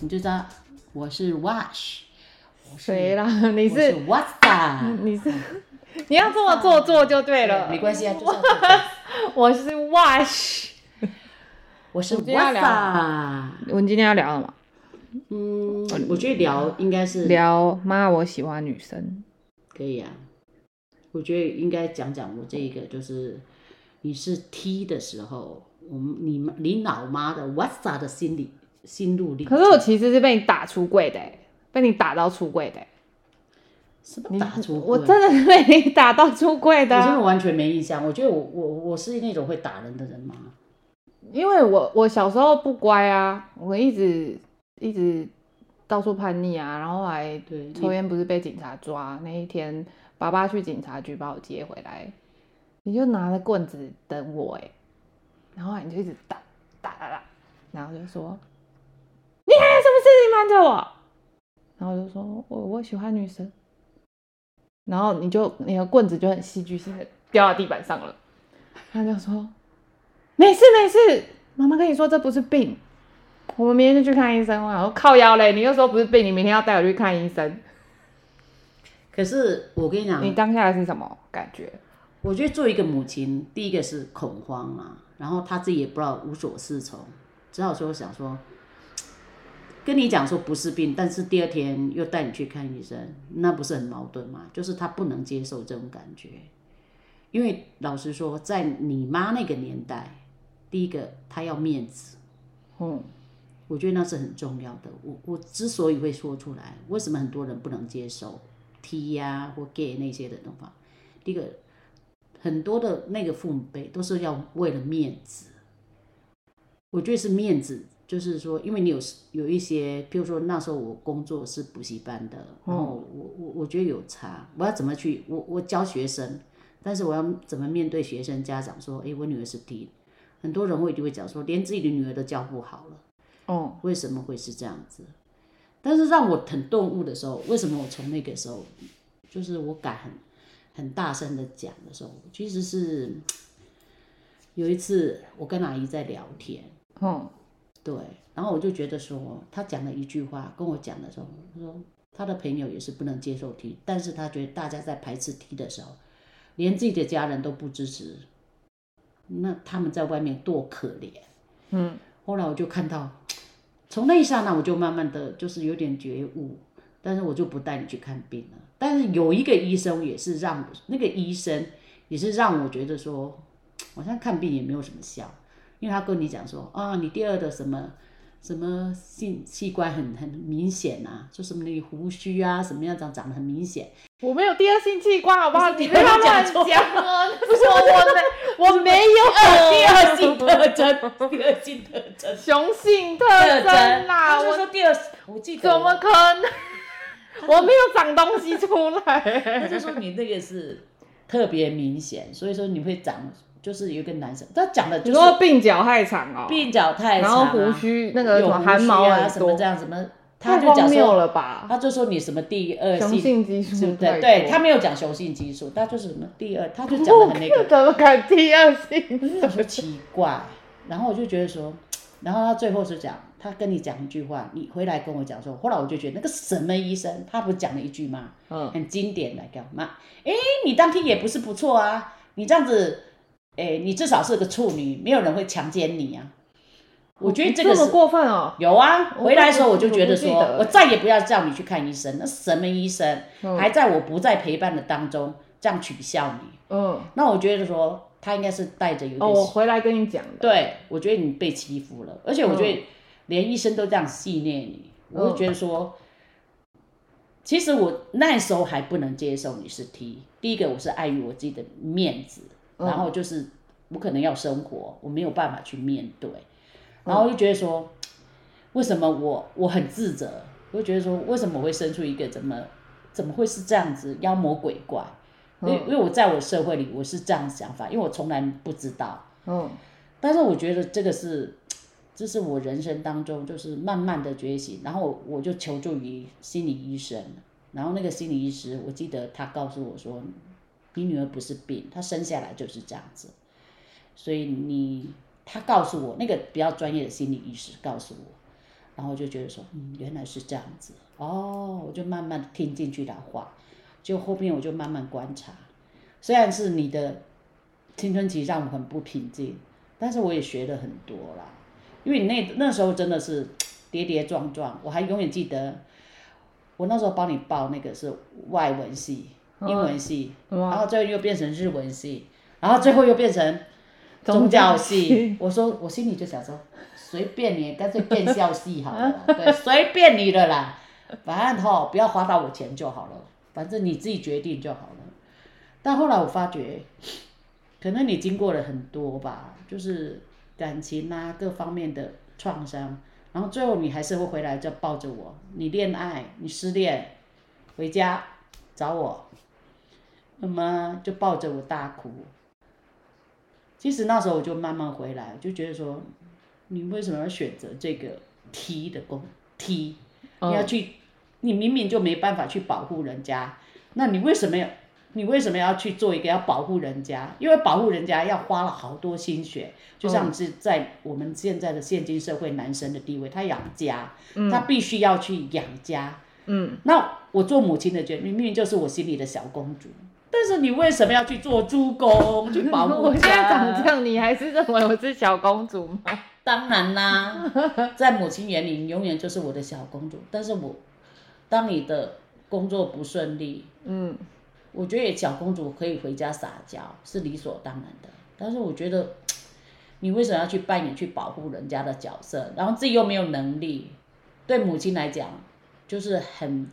你就知道我是 Wash，谁啦？你是 What's 你是 你要这么做做就对了。没关系啊，就 我是 Wash。我是我们今天要 What's 聊我们今天要聊什么？嗯，我觉得聊应该是聊妈，我喜欢女生。可以啊。我觉得应该讲讲我这一个，就是你是 T 的时候，我们你你老妈的 What's 的心理心路历程。可是我其实是被你打出柜的、欸，被你打到出柜的、欸。什么打出我真的是被你打到出柜的啊、我真的完全没印象。我觉得我我我是那种会打人的人吗？因为我我小时候不乖啊，我一直一直到处叛逆啊，然后还对，抽烟不是被警察抓那一天，爸爸去警察局把我接回来，你就拿着棍子等我哎、然后你就一直打打打打，然后就说你还有什么事情瞒着我？然后我就说我我喜欢女生，然后你就你的棍子就很戏剧性的掉到地板上了，他就说没事没事，妈妈跟你说这不是病。我们明天就去看医生。我想说靠腰嘞，你又说不是病，你明天要带我去看医生。可是我跟你讲，你当下是什么感觉？我觉得作为一个母亲，第一个是恐慌啊，然后她自己也不知道无所适从，只好说想说，跟你讲说不是病，但是第二天又带你去看医生，那不是很矛盾吗？就是她不能接受这种感觉，因为老实说，在你妈那个年代，第一个她要面子，嗯，我觉得那是很重要的。我我之所以会说出来，为什么很多人不能接受 T 呀、或 gay 那些的东西？第一个，很多的那个父母辈都是要为了面子。我觉得是面子，就是说，因为你有有一些，比如说那时候我工作是补习班的，然后我我我觉得有差，我要怎么去我我教学生，但是我要怎么面对学生家长说，诶，我女儿是 T，很多人会就会讲说，连自己的女儿都教不好了。哦，为什么会是这样子？但是让我很顿悟的时候，为什么我从那个时候，就是我敢很很大声的讲的时候，其实是有一次我跟阿姨在聊天，嗯，对，然后我就觉得说，她讲了一句话跟我讲的时候，她说她的朋友也是不能接受 T，但是她觉得大家在排斥 T 的时候，连自己的家人都不支持，那他们在外面多可怜。嗯，后来我就看到，从那一刹那我就慢慢的就是有点觉悟，但是我就不带你去看病了。但是有一个医生也是让我那个医生也是让我觉得说，好像看病也没有什么效，因为他跟你讲说啊，你第二的什么什么性器官很很明显啊，就什么那个胡须啊，什么样长长得很明显。我没有第二性器官，好不好？不你不要乱讲不是我我没我没有第二性特征，第二性特征，雄性特征啦，我说第二，我记得怎么可能？我没有长东西出他来。就说你那个是特别明显，所以说你会长，就是有一个男生，他讲的你就是说鬓角太长哦，鬓角太然长、啊，后胡须那个什么有汗毛啊很什么这，样什么，他太就讲荒谬说，了吧？他就说你什么第二雄性，性激素是不对？多对他没有讲雄性激素，他就是什么第二，他就讲的很那个，怎么敢第二性？我就说奇怪，然后我就觉得说，然后他最后是讲，他跟你讲一句话，你回来跟我讲说，后来我就觉得那个什么医生，他不是讲了一句吗？嗯，很经典的干嘛？哎，你当天也不是不错啊，你这样子，哎，你至少是个处女，没有人会强奸你啊。我觉得这个这么是过分哦。有啊，回来的时候我就觉得说我再也不要叫你去看医生，那什么医生，嗯还在我不在陪伴的当中这样取笑你，嗯，那我觉得说他应该是带着有点哦，我回来跟你讲的。对，我觉得你被欺负了，而且我觉得连医生都这样戏虐你，我就觉得说，其实我那时候还不能接受你是 T。第一个，我是碍于我自己的面子，然后就是我可能要生活，我没有办法去面对，然后我就觉得说，为什么我我很自责，我就觉得说，为什么我会生出一个怎么怎么会是这样子妖魔鬼怪？因为因为我在我社会里我是这样想法，因为我从来不知道。嗯，但是我觉得这个是，这是我人生当中就是慢慢的觉醒，然后我就求助于心理医生，然后那个心理医师，我记得他告诉我说，你女儿不是病，她生下来就是这样子，所以你，他告诉我那个比较专业的心理医师告诉我，然后我就觉得说，嗯，原来是这样子，哦，我就慢慢听进去他话，就后面我就慢慢观察，虽然是你的青春期让我很不平静，但是我也学了很多啦，因为你那那时候真的是跌跌撞撞，我还永远记得。我那时候帮你报那个是外文系、英文系，然后最后又变成日文系，然后最后又变成宗教系。我说我心里就想说，随便你，干脆变校系好了，对，随便你的啦，反正哈不要花到我钱就好了，反正你自己决定就好了。但后来我发觉，可能你经过了很多吧，就是感情啊各方面的创伤。然后最后你还是会回来，就抱着我。你恋爱，你失恋，回家找我，那么就抱着我大哭。其实那时候我就慢慢回来，就觉得说，你为什么要选择这个 T 的工 T？？你要去，你明明就没办法去保护人家，那你为什么要？你为什么要去做一个要保护人家？因为保护人家要花了好多心血，就像是在我们现在的现今社会，男生的地位，他养家，他必须要去养家。嗯，那我做母亲的觉得，明明就是我心里的小公主，但是你为什么要去做猪公去保护家？我现在长这样，你还是认为我是小公主吗？当然啦，在母亲眼里，你永远就是我的小公主。但是我当你的工作不顺利，嗯。我觉得小公主可以回家撒娇是理所当然的，但是我觉得你为什么要去扮演去保护人家的角色，然后自己又没有能力？对母亲来讲就是很，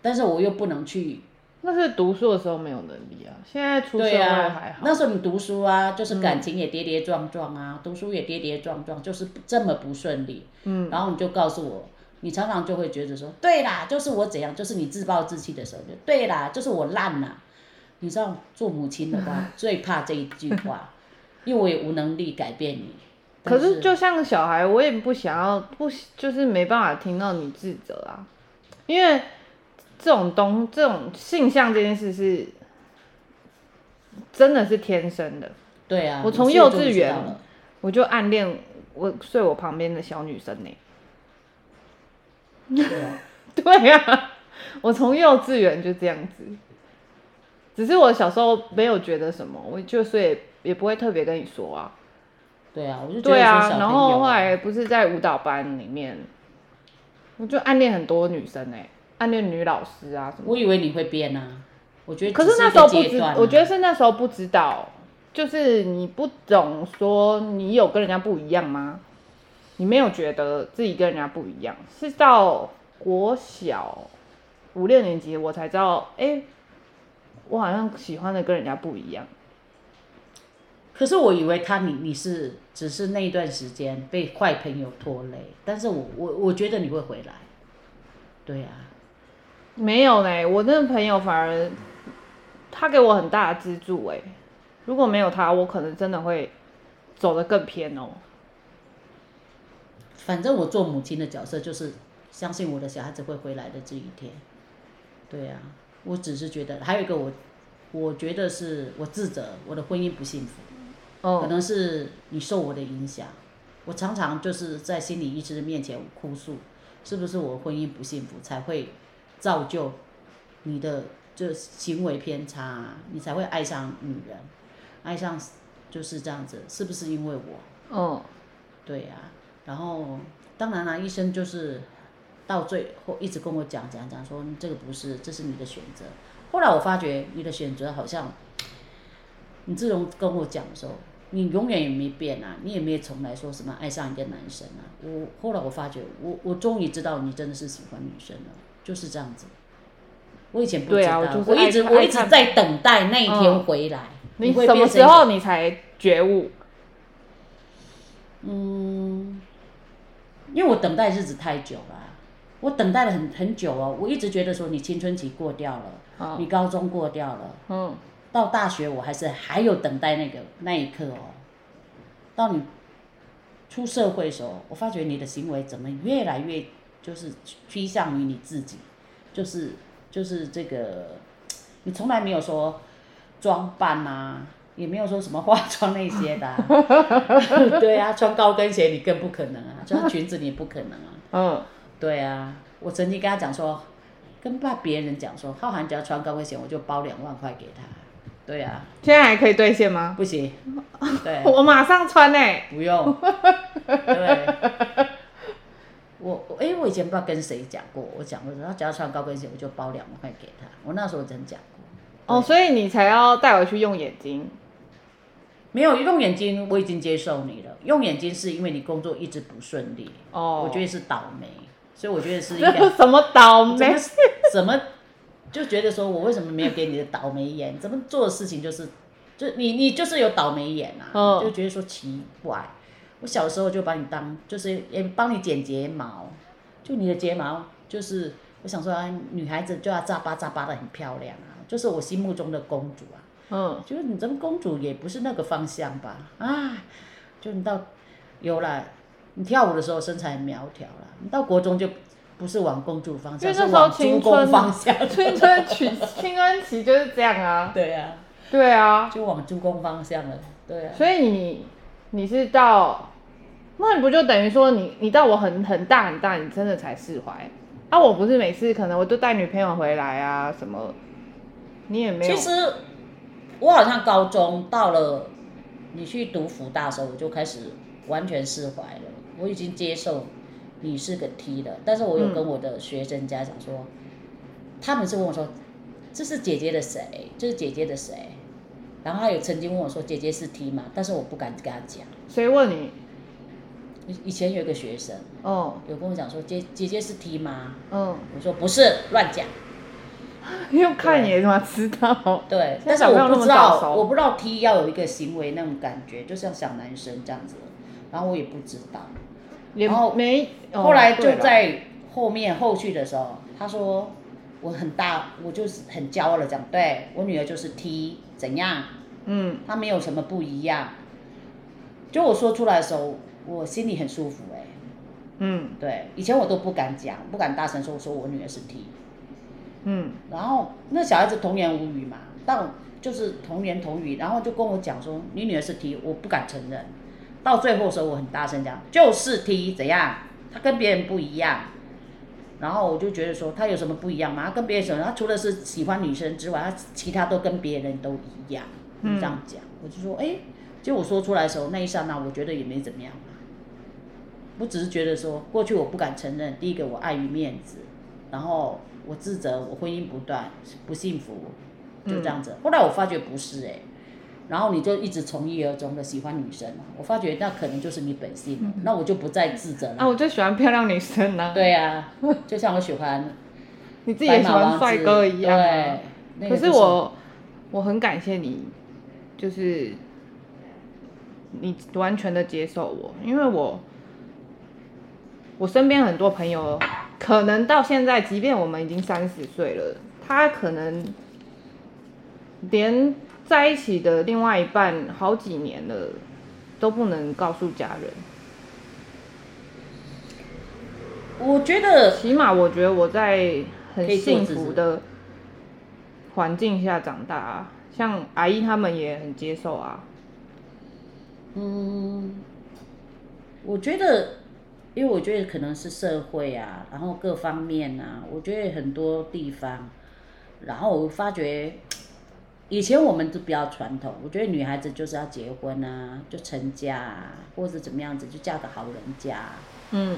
但是我又不能去。那是读书的时候没有能力啊，现在出社会还好。那时候你读书啊，就是感情也跌跌撞撞啊，读书也跌跌撞撞，就是这么不顺利。嗯，然后你就告诉我。你常常就会觉得说，对啦，就是我怎样，就是你自暴自弃的时候，就对啦，就是我烂了。你知道，做母亲的话 最怕这一句话，因为我也无能力改变你。可是就像小孩，我也不想要，不就是没办法听到你自责啊，因为这种东，这种性向这件事是真的是天生的。对啊，我从幼稚园我就暗恋我睡我旁边的小女生呢。对啊，我从幼稚园就这样子，只是我小时候没有觉得什么，我就所以也不会特别跟你说啊。对啊，我就对啊，然后后来不是在舞蹈班里面，我就暗恋很多女生哎，暗恋女老师啊什么。我以为你会变啊，我觉得可是那时候不知，我觉得是那时候不知道，就是你不懂说你有跟人家不一样吗？你没有觉得自己跟人家不一样，是到国小五六年级我才知道，哎，我好像喜欢的跟人家不一样。可是我以为他你你是只是那一段时间被坏朋友拖累，但是我我我觉得你会回来。对呀，没有嘞，我那个朋友反而他给我很大的资助哎，如果没有他，我可能真的会走得更偏哦。反正我做母亲的角色就是相信我的小孩子会回来的这一天，对啊，我只是觉得还有一个我，我觉得是我自责，我的婚姻不幸福，哦。可能是你受我的影响，我常常就是在心理医师面前哭诉，是不是我婚姻不幸福才会造就你的就行为偏差，你才会爱上女人，爱上就是这样子，是不是因为我？哦，对呀。然后，当然了，医生就是到最后一直跟我讲讲讲，说这个不是，这是你的选择。后来我发觉你的选择好像，你自从跟我讲的时候，你永远也没变啊，你也没有从来说什么爱上一个男生啊。我后来我发觉，我我终于知道你真的是喜欢女生了，就是这样子。我以前不知道，我一直我一直在等待那一天回来。你什么时候你才觉悟？嗯。因为我等待日子太久了，我等待了很很久哦。我一直觉得说你青春期过掉了，你高中过掉了，嗯，到大学我还是还有等待那个那一刻哦。到你出社会的时候，我发觉你的行为怎么越来越就是趋向于你自己，就是就是这个，你从来没有说装扮啊，也没有说什么化妆那些的、啊。对啊，穿高跟鞋你更不可能啊，穿裙子你也不可能啊。嗯，对啊，我曾经跟他讲说，跟爸别人讲说，浩涵只要穿高跟鞋，我就包两万块给他。对啊，现在还可以兑现吗？不行，对，我马上穿呢、不用，对。我我哎、我以前不知道跟谁讲过，我讲过，他只要穿高跟鞋，我就包两万块给他。我那时候真讲过。哦，所以你才要带我去用眼睛。没有用眼睛，我已经接受你了。用眼睛是因为你工作一直不顺利，哦，我觉得是倒霉，所以我觉得是一这 个什么倒霉怎么？就觉得说我为什么没有给你的倒霉眼？怎么做的事情就是，就你你就是有倒霉眼啊，嗯就觉得说奇怪。我小时候就把你当就是也帮你剪睫毛，就你的睫毛就是我想说啊，女孩子就要扎巴扎巴的很漂亮啊，就是我心目中的公主啊。嗯，就是你这个公主也不是那个方向吧？啊，就你到有了，你跳舞的时候身材很苗条了，你到国中就不是往公主方向，是往青春方向。青春期青春期就是这样啊。对啊、对啊，就往猪公方向了。对啊，所以你你是到，那你不就等于说你你到我很很大很大，你真的才释怀啊？我不是每次可能我都带女朋友回来啊什么，你也没有其。实我好像高中到了你去读福大的时候，我就开始完全释怀了，我已经接受你是个 T 了。但是我有跟我的学生家长说，他们是问我说，这是姐姐的谁？这是姐姐的谁？然后他有曾经问我说，姐姐是 T 吗？但是我不敢跟他讲。谁问你？以以前有一个学生哦，有跟我讲说，姐姐姐是 T 吗？嗯，我说不是，乱讲。用看也他妈知道。对，但是我不知道，我不知道 T 要有一个行为那种感觉，就像小男生这样子，然后我也不知道。然后没。哦后来就在后面后续的时候，他说我很大，我就是很骄傲的讲，对我女儿就是 T 怎样，嗯她没有什么不一样。就我说出来的时候，我心里很舒服哎、嗯对，以前我都不敢讲，不敢大声说，我说我女儿是 T。嗯然后那小孩子童言无语嘛，到就是童言童语，然后就跟我讲说你女儿是 T，我不敢承认。到最后的时候，我很大声讲就是 T 怎样，她跟别人不一样。然后我就觉得说她有什么不一样吗？她跟别人什么？她除了是喜欢女生之外，她其他都跟别人都一样。你这样讲，我就说哎，就我说出来的时候，那一刹那我觉得也没怎么样嘛。我只是觉得说，过去我不敢承认，第一个我碍于面子，然后我自责我婚姻不断不幸福，就这样子。后来我发觉不是哎、然后你就一直从一而终的喜欢女生嘛，我发觉那可能就是你本性了，那我就不再自责了。啊，我就喜欢漂亮女生呢、对呀、就像我喜欢 你自己也喜欢帅哥一样、啊。对，那个可是我我很感谢你，就是你完全的接受我，因为我我身边很多朋友，可能到现在，即便我们已经三十岁了，他可能连在一起的另外一半好几年了都不能告诉家人。我觉得起码我觉得我在很幸福的环境下长大、啊，像阿姨他们也很接受啊。嗯，我觉得，因为我觉得可能是社会啊，然后各方面啊，我觉得很多地方，然后我发觉，以前我们都比较传统，我觉得女孩子就是要结婚啊，就成家啊，或者怎么样子，就嫁个好人家。啊、嗯。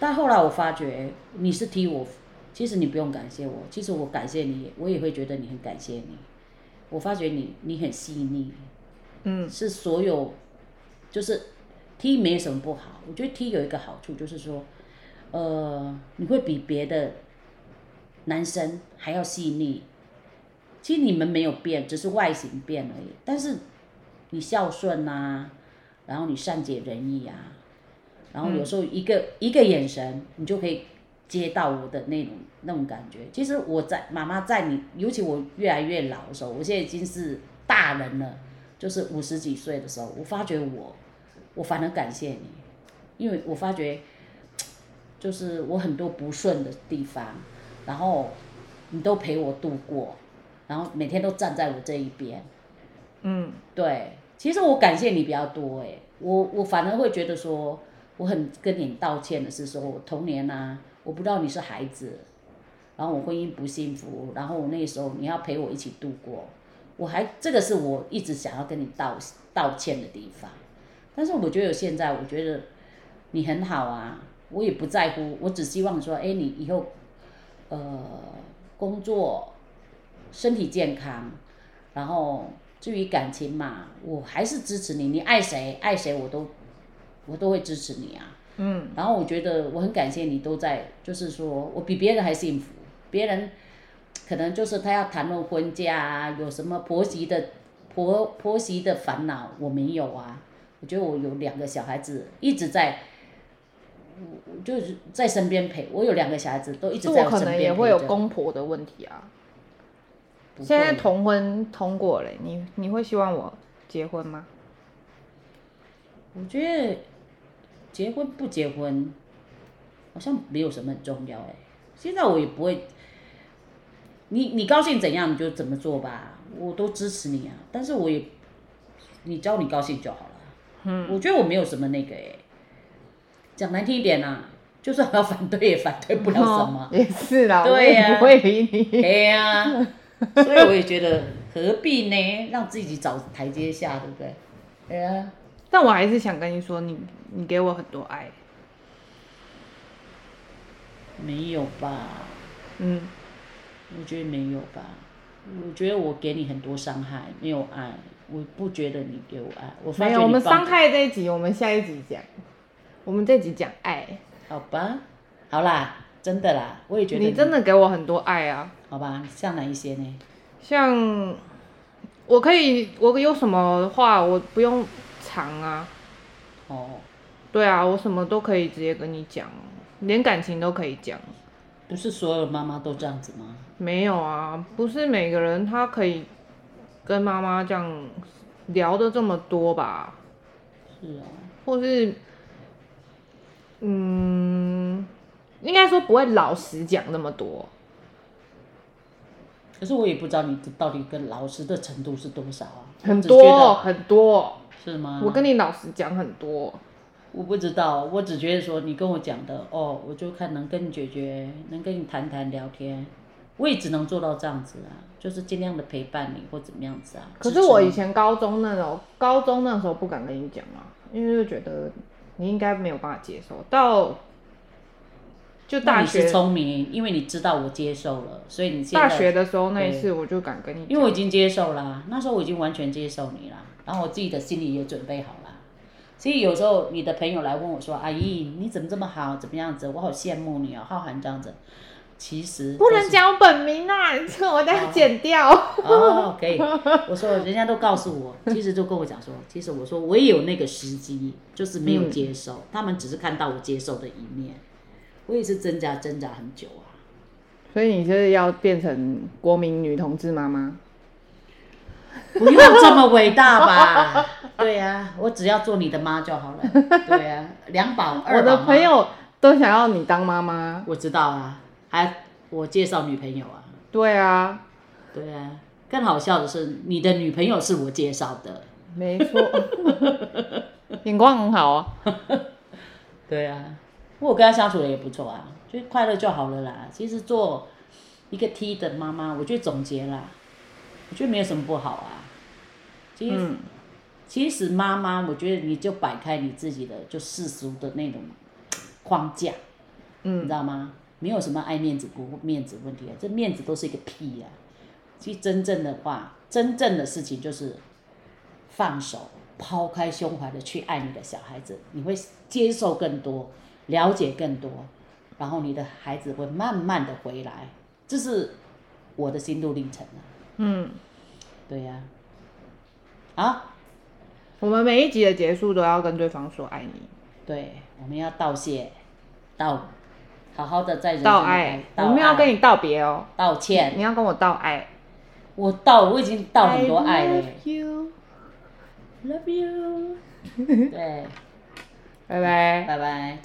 但后来我发觉你是替我，其实你不用感谢我，其实我感谢你，我也会觉得你很感谢你。我发觉你你很细腻，嗯。是所有，就是 T 没有什么不好，我觉得 T 有一个好处就是说，呃，你会比别的男生还要细腻。其实你们没有变，只是外形变而已。但是你孝顺呐、然后你善解人意啊，然后有时候一个、一个眼神，你就可以接到我的那种那种感觉。其实我在妈妈在你，尤其我越来越老的时候，我现在已经是大人了，就是五十几岁的时候，我发觉我，我反而感谢你，因为我发觉，就是我很多不顺的地方，然后你都陪我度过，然后每天都站在我这一边。嗯，对，其实我感谢你比较多哎，我我反而会觉得说，我很跟你道歉的是说，我童年啊，我不知道你是孩子，然后我婚姻不幸福，然后我那时候你要陪我一起度过，我还这个是我一直想要跟你道道歉的地方，但是我觉得现在我觉得你很好啊，我也不在乎，我只希望说，哎，你以后呃工作身体健康，然后。至于感情嘛，我还是支持你。你爱谁爱谁，我都我都会支持你啊。嗯。然后我觉得我很感谢你都在，就是说我比别人还幸福。别人可能就是他要谈论婚嫁啊，有什么婆媳的婆婆媳的烦恼，我没有啊。我觉得我有两个小孩子一直在，就是在身边陪。我有两个小孩子都一直在我身边可能也会有公婆的问题啊。现在同婚通过了，你你会希望我结婚吗？我觉得结婚不结婚好像没有什么很重要哎。现在我也不会，你你高兴怎样你就怎么做吧，我都支持你啊。但是我也，你只要你高兴就好了。嗯。我觉得我没有什么那个哎，讲难听一点呐，就算要反对也反对不了什么。也是啦，对呀，不会理你。对呀。所以我也觉得何必呢？让自己找台阶下，对不对？对啊。但我还是想跟你说，你你给我很多爱。没有吧？嗯。我觉得没有吧。我觉得我给你很多伤害，没有爱。我不觉得你给我爱。我没有，我们伤害这一集，我们下一集讲。我们这集讲爱。好吧。好啦，真的啦，我也觉得你真的给我很多爱啊。好吧，像哪一些呢？像我可以，我有什么话我不用藏啊。哦。对啊，我什么都可以直接跟你讲，连感情都可以讲。不是所有妈妈都这样子吗？没有啊，不是每个人他可以跟妈妈这样聊的这么多吧？是啊。或是，嗯，应该说不会老实讲那么多。可是我也不知道你到底跟老实的程度是多少啊？很多很多，是吗？我跟你老实讲很多。我不知道，我只觉得说你跟我讲的哦，我就看能跟你解决，能跟你谈谈聊天，我也只能做到这样子啊，就是尽量的陪伴你或怎么样子啊。可是我以前高中那种，高中那时候不敢跟你讲啊，因为就觉得你应该没有办法接受到。就大学聪明，因为你知道我接受了，所以你大学的时候那一次我就敢跟你，因为我已经接受了，那时候我已经完全接受你了，然后我自己的心里也准备好了。所以有时候你的朋友来问我说：“阿姨，你怎么这么好？怎么样子？我好羡慕你哦，浩涵这样子。”其实不能讲本名啊，这我再剪掉。哦，可以。我说人家都告诉我，其实就跟我讲说，其实我说我也有那个时机，就是没有接受，他们只是看到我接受的一面。我也是挣扎挣扎很久啊，所以你就是要变成国民女同志妈妈？不用这么伟大吧？对呀，我只要做你的妈就好了。对呀，两宝二宝。我的朋友都想要你当妈妈。我知道啊，还我介绍女朋友啊。对啊，对啊，更好笑的是，你的女朋友是我介绍的。没错，眼光很好啊。对啊。我跟他相处的也不错啊，就快乐就好了啦。其实做一个 T 的妈妈，我觉得总结啦，我觉得没有什么不好啊。其实，其实妈妈，我觉得你就摆开你自己的就世俗的那种框架，嗯，你知道吗？没有什么爱面子不面子问题啊，这面子都是一个屁呀。其实真正的话，真正的事情就是放手，抛开胸怀的去爱你的小孩子，你会接受更多。了解更多，然后你的孩子会慢慢的回来，这是我的心路历程啊。嗯，对呀。啊，我们每一集的结束都要跟对方说爱你。对，我们要道谢，道，好好的在人道爱，我们要跟你道别哦，道歉，你要跟我道爱。我道，我已经道很多爱了。Love you, love you。对。拜拜，拜拜。